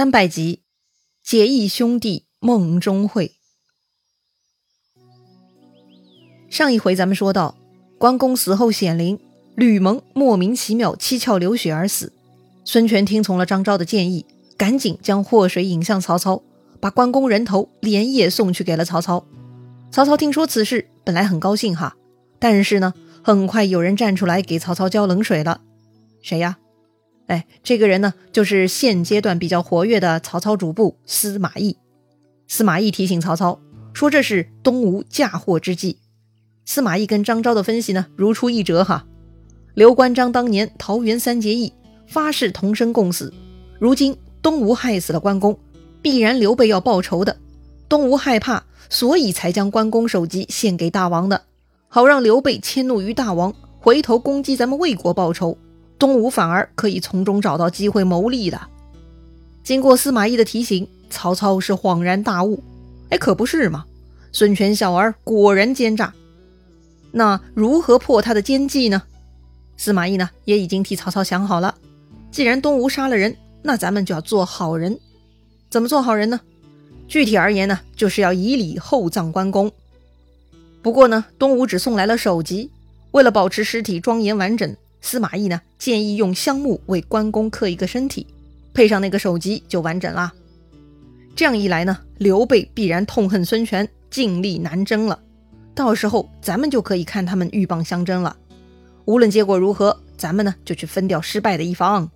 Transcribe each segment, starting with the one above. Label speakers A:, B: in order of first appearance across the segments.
A: 三百集，结义兄弟梦中会。上一回咱们说到，关公死后显灵，吕蒙莫名其妙七窍流血而死。孙权听从了张昭的建议，赶紧将祸水引向曹操，把关公人头连夜送去给了曹操。曹操听说此事，本来很高兴哈，但是呢，很快有人站出来给曹操浇冷水了。谁呀？哎，这个人呢，就是现阶段比较活跃的曹操主簿司马懿。司马懿提醒曹操说：“这是东吴嫁祸之计。”司马懿跟张昭的分析呢，如出一辙哈。刘关张当年桃园三结义，发誓同生共死。如今东吴害死了关公，必然刘备要报仇的。东吴害怕，所以才将关公首级献给大王的，好让刘备迁怒于大王，回头攻击咱们魏国报仇。东吴反而可以从中找到机会谋利的。经过司马懿的提醒，曹操是恍然大悟。哎，可不是嘛！孙权小儿果然奸诈。那如何破他的奸计呢？司马懿呢也已经替曹操想好了。既然东吴杀了人，那咱们就要做好人。怎么做好人呢？具体而言呢，就是要以礼厚葬关公。不过呢，东吴只送来了首级，为了保持尸体庄严完整。司马懿呢，建议用香木为关公刻一个身体，配上那个首级就完整啦。这样一来呢，刘备必然痛恨孙权，尽力南征了。到时候咱们就可以看他们鹬蚌相争了。无论结果如何，咱们呢就去分掉失败的一方。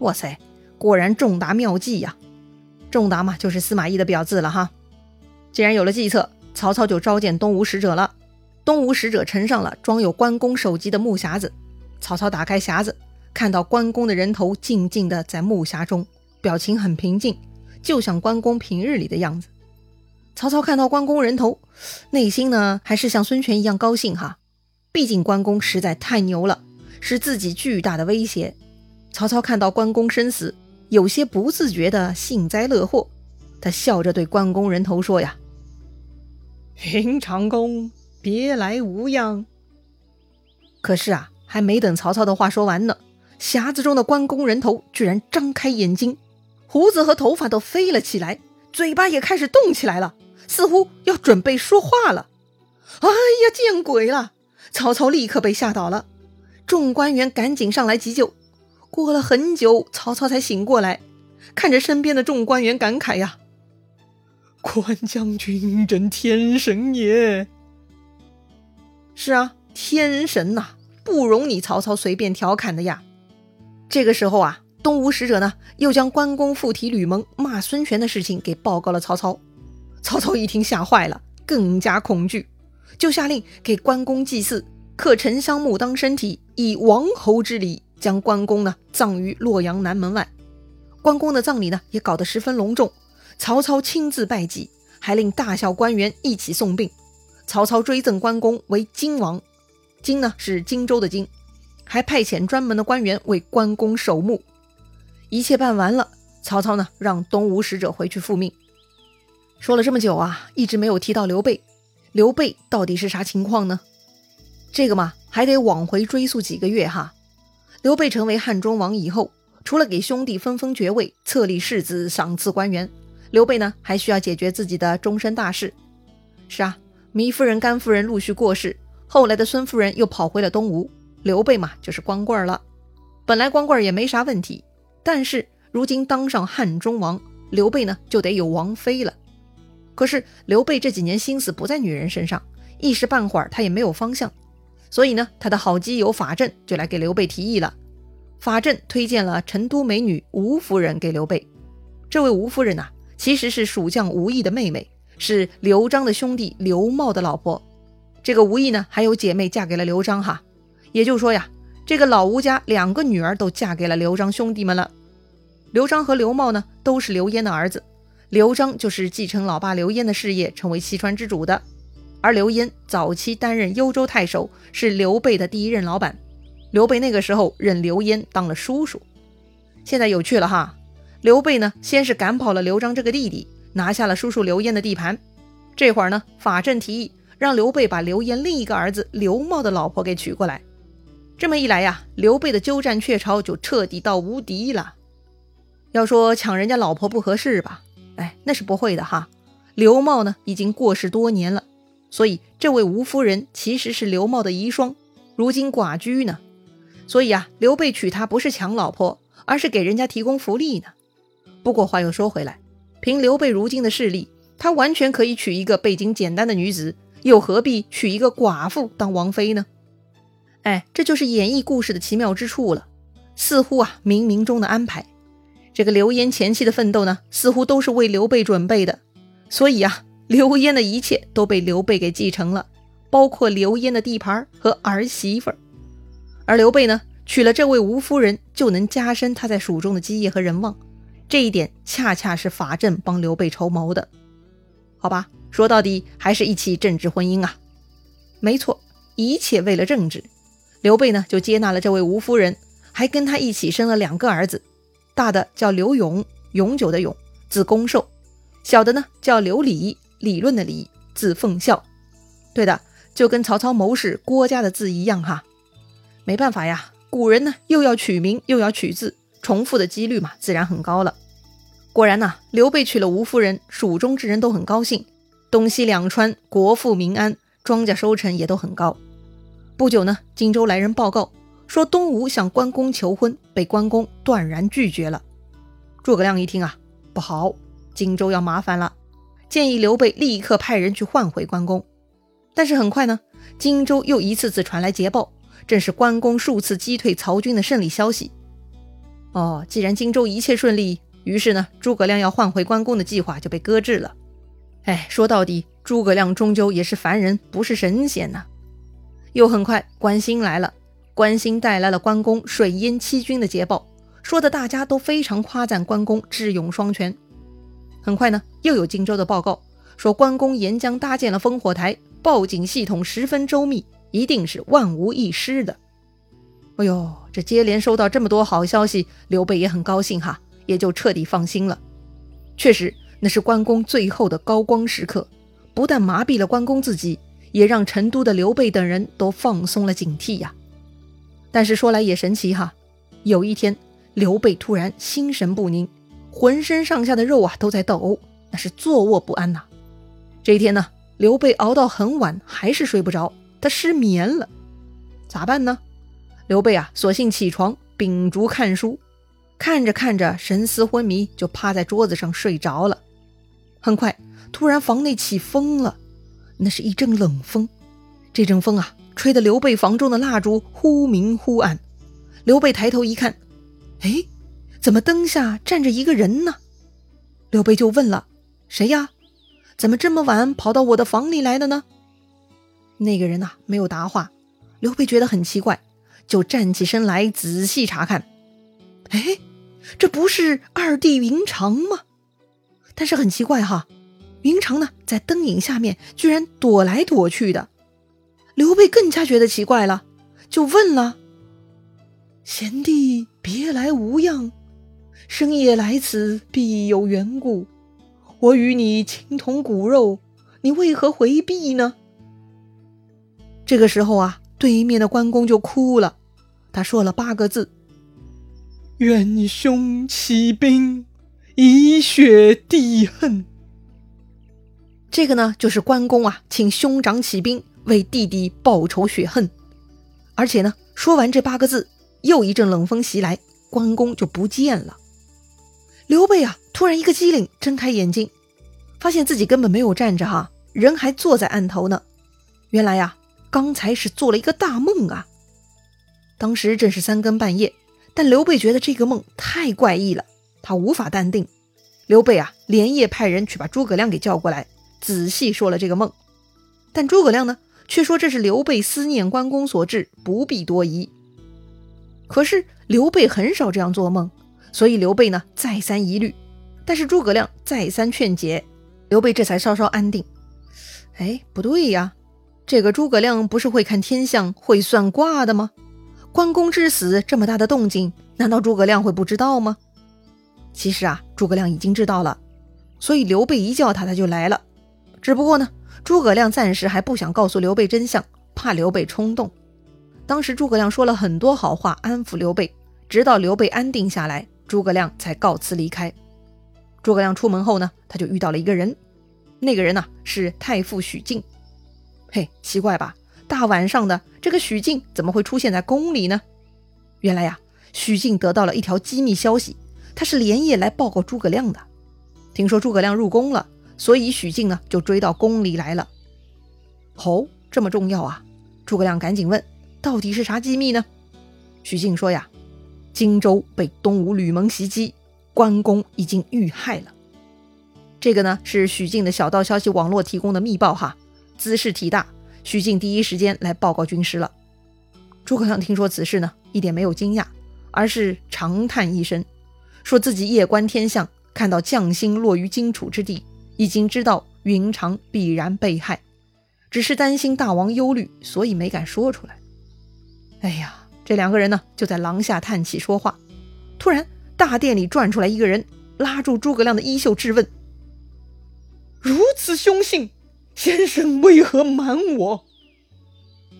A: 哇塞，果然仲达妙计呀！仲达嘛，就是司马懿的表字了哈。既然有了计策，曹操就召见东吴使者了。东吴使者呈上了装有关公首级的木匣子。曹操打开匣子，看到关公的人头静静的在木匣中，表情很平静，就像关公平日里的样子。曹操看到关公人头，内心呢还是像孙权一样高兴哈，毕竟关公实在太牛了，是自己巨大的威胁。曹操看到关公身死，有些不自觉的幸灾乐祸，他笑着对关公人头说呀：“
B: 云长公，别来无恙。”
A: 可是啊。还没等曹操的话说完呢，匣子中的关公人头居然张开眼睛，胡子和头发都飞了起来，嘴巴也开始动起来了，似乎要准备说话了。哎呀，见鬼了！曹操立刻被吓倒了，众官员赶紧上来急救。过了很久，曹操才醒过来，看着身边的众官员感慨呀：“
B: 关将军真天神也！”
A: 是啊，天神呐！不容你曹操随便调侃的呀！这个时候啊，东吴使者呢又将关公附体吕蒙骂孙权的事情给报告了曹操。曹操一听吓坏了，更加恐惧，就下令给关公祭祀，刻沉香木当身体，以王侯之礼将关公呢葬于洛阳南门外。关公的葬礼呢也搞得十分隆重，曹操亲自拜祭，还令大小官员一起送殡。曹操追赠关公为荆王。荆呢是荆州的荆，还派遣专门的官员为关公守墓。一切办完了，曹操呢让东吴使者回去复命。说了这么久啊，一直没有提到刘备。刘备到底是啥情况呢？这个嘛，还得往回追溯几个月哈。刘备成为汉中王以后，除了给兄弟分封爵位、册立世子、赏赐官员，刘备呢还需要解决自己的终身大事。是啊，糜夫人、甘夫人陆续过世。后来的孙夫人又跑回了东吴，刘备嘛就是光棍了。本来光棍也没啥问题，但是如今当上汉中王，刘备呢就得有王妃了。可是刘备这几年心思不在女人身上，一时半会儿他也没有方向，所以呢，他的好基友法正就来给刘备提议了。法正推荐了成都美女吴夫人给刘备。这位吴夫人呐，其实是蜀将吴懿的妹妹，是刘璋的兄弟刘茂的老婆。这个吴懿呢，还有姐妹嫁给了刘璋哈，也就是说呀，这个老吴家两个女儿都嫁给了刘璋兄弟们了。刘璋和刘茂呢，都是刘焉的儿子，刘璋就是继承老爸刘焉的事业，成为西川之主的。而刘焉早期担任幽州太守，是刘备的第一任老板。刘备那个时候认刘焉当了叔叔。现在有趣了哈，刘备呢，先是赶跑了刘璋这个弟弟，拿下了叔叔刘焉的地盘。这会儿呢，法正提议。让刘备把刘焉另一个儿子刘茂的老婆给娶过来，这么一来呀，刘备的鸠占鹊巢就彻底到无敌了。要说抢人家老婆不合适吧？哎，那是不会的哈。刘茂呢，已经过世多年了，所以这位吴夫人其实是刘茂的遗孀，如今寡居呢。所以啊，刘备娶她不是抢老婆，而是给人家提供福利呢。不过话又说回来，凭刘备如今的势力，他完全可以娶一个背景简单的女子，又何必娶一个寡妇当王妃呢？哎，这就是演绎故事的奇妙之处了。似乎啊，冥冥中的安排。这个刘焉前期的奋斗呢，似乎都是为刘备准备的。所以啊，刘焉的一切都被刘备给继承了，包括刘焉的地盘和儿媳妇儿。而刘备呢，娶了这位吴夫人，就能加深他在蜀中的基业和人望。这一点恰恰是法正帮刘备筹谋的，好吧？说到底还是一起政治婚姻啊。没错，一切为了政治。刘备呢，就接纳了这位吴夫人，还跟他一起生了两个儿子，大的叫刘永，永久的永，字公寿；小的呢叫刘礼，理论的理，字奉孝。对的，就跟曹操谋士郭嘉的字一样哈。没办法呀，古人呢又要取名又要取字，重复的几率嘛自然很高了。果然呐，刘备娶了吴夫人，蜀中之人都很高兴，东西两川国富民安，庄稼收成也都很高。不久呢，荆州来人报告说，东吴向关公求婚，被关公断然拒绝了。诸葛亮一听啊，不好，荆州要麻烦了，建议刘备立刻派人去换回关公。但是很快呢，荆州又一次次传来捷报。正是关公数次击退曹军的胜利消息。哦，既然荆州一切顺利，于是呢，诸葛亮要换回关公的计划就被搁置了。哎，说到底，诸葛亮终究也是凡人，不是神仙呐。又很快，关兴来了，关兴带来了关公水淹七军的捷报，说的大家都非常夸赞关公智勇双全。很快呢，又有荆州的报告说，关公沿江搭建了烽火台，报警系统十分周密。一定是万无一失的。哎呦，这接连收到这么多好消息，刘备也很高兴哈，也就彻底放心了。确实，那是关公最后的高光时刻，不但麻痹了关公自己，也让成都的刘备等人都放松了警惕呀。但是说来也神奇哈，有一天，刘备突然心神不宁，浑身上下的肉啊都在抖，那是坐卧不安呐。这一天呢，刘备熬到很晚，还是睡不着。他失眠了，咋办呢？刘备啊，索性起床秉烛看书，看着看着神思昏迷，就趴在桌子上睡着了。很快，突然房内起风了，那是一阵冷风。这阵风啊，吹得刘备房中的蜡烛忽明忽暗。刘备抬头一看，哎，怎么灯下站着一个人呢？刘备就问了：“谁呀？怎么这么晚跑到我的房里来的呢？”那个人呐，没有答话。刘备觉得很奇怪，就站起身来仔细查看。哎，这不是二弟云长吗？但是很奇怪哈，云长呢，在灯影下面居然躲来躲去的。刘备更加觉得奇怪了，就问了：“贤弟别来无恙？深夜来此，必有缘故。我与你情同骨肉，你为何回避呢？”这个时候啊，对面的关公就哭了。他说了八个字：“
B: 愿兄起兵，以雪抵恨。”
A: 这个呢，就是关公啊，请兄长起兵为弟弟报仇雪恨。而且呢，说完这八个字，又一阵冷风袭来，关公就不见了。刘备啊，突然一个机灵，睁开眼睛，发现自己根本没有站着哈，人还坐在案头呢。原来呀。刚才是做了一个大梦啊！当时正是三更半夜，但刘备觉得这个梦太怪异了，他无法淡定。刘备啊，连夜派人去把诸葛亮给叫过来，仔细说了这个梦。但诸葛亮呢，却说这是刘备思念关公所致，不必多疑。可是刘备很少这样做梦，所以刘备呢再三疑虑。但是诸葛亮再三劝解，刘备这才稍稍安定。哎，不对呀！这个诸葛亮不是会看天象、会算卦的吗？关公之死这么大的动静，难道诸葛亮会不知道吗？其实啊，诸葛亮已经知道了，所以刘备一叫他，他就来了。只不过呢，诸葛亮暂时还不想告诉刘备真相，怕刘备冲动。当时诸葛亮说了很多好话安抚刘备，直到刘备安定下来，诸葛亮才告辞离开。诸葛亮出门后呢，他就遇到了一个人，那个人呢是太傅许靖。嘿，奇怪吧？大晚上的，这个许靖怎么会出现在宫里呢？原来呀，许靖得到了一条机密消息，他是连夜来报告诸葛亮的。听说诸葛亮入宫了，所以许靖呢就追到宫里来了。哦，这么重要啊！诸葛亮赶紧问：“到底是啥机密呢？”许靖说：“呀，荆州被东吴吕蒙袭击。”关公已经遇害了，这个呢是许靖的小道消息网络提供的密报哈，姿势体大，许靖第一时间来报告军师了。诸葛亮听说此事呢，一点没有惊讶，而是长叹一声，说自己夜观天象，看到将星落于荆楚之地，已经知道云长必然被害，只是担心大王忧虑，所以没敢说出来。哎呀，这两个人呢就在廊下叹气说话，突然。大殿里转出来一个人，拉住诸葛亮的衣袖质问：“
B: 如此凶性，先生为何瞒我？”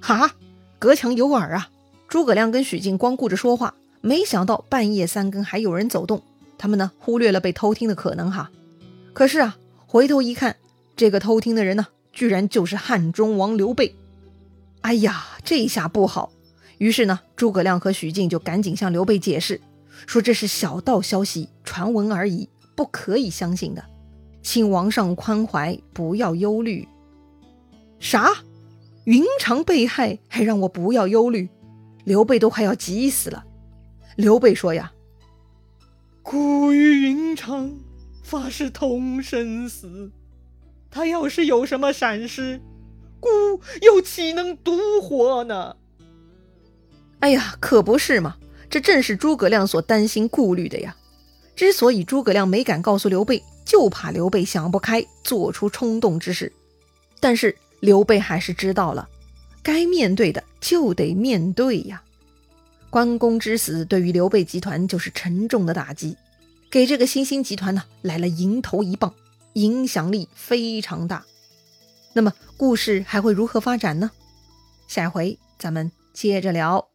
A: 哈，隔墙有耳啊！诸葛亮跟许靖光顾着说话，没想到半夜三更还有人走动，他们呢忽略了被偷听的可能哈。可是啊，回头一看，这个偷听的人呢，居然就是汉中王刘备。哎呀，这下不好！于是呢，诸葛亮和许靖就赶紧向刘备解释。说这是小道消息，传闻而已，不可以相信的，请王上宽怀，不要忧虑。啥？云长被害，还让我不要忧虑？刘备都快要急死了。刘备说呀：“
B: 孤与云长发誓同生死，他要是有什么闪失，孤又岂能独活呢？”
A: 哎呀，可不是嘛！这正是诸葛亮所担心顾虑的呀。之所以诸葛亮没敢告诉刘备，就怕刘备想不开，做出冲动之事。但是刘备还是知道了，该面对的就得面对呀。关公之死对于刘备集团就是沉重的打击，给这个新兴集团呢来了迎头一棒，影响力非常大。那么故事还会如何发展呢？下回咱们接着聊。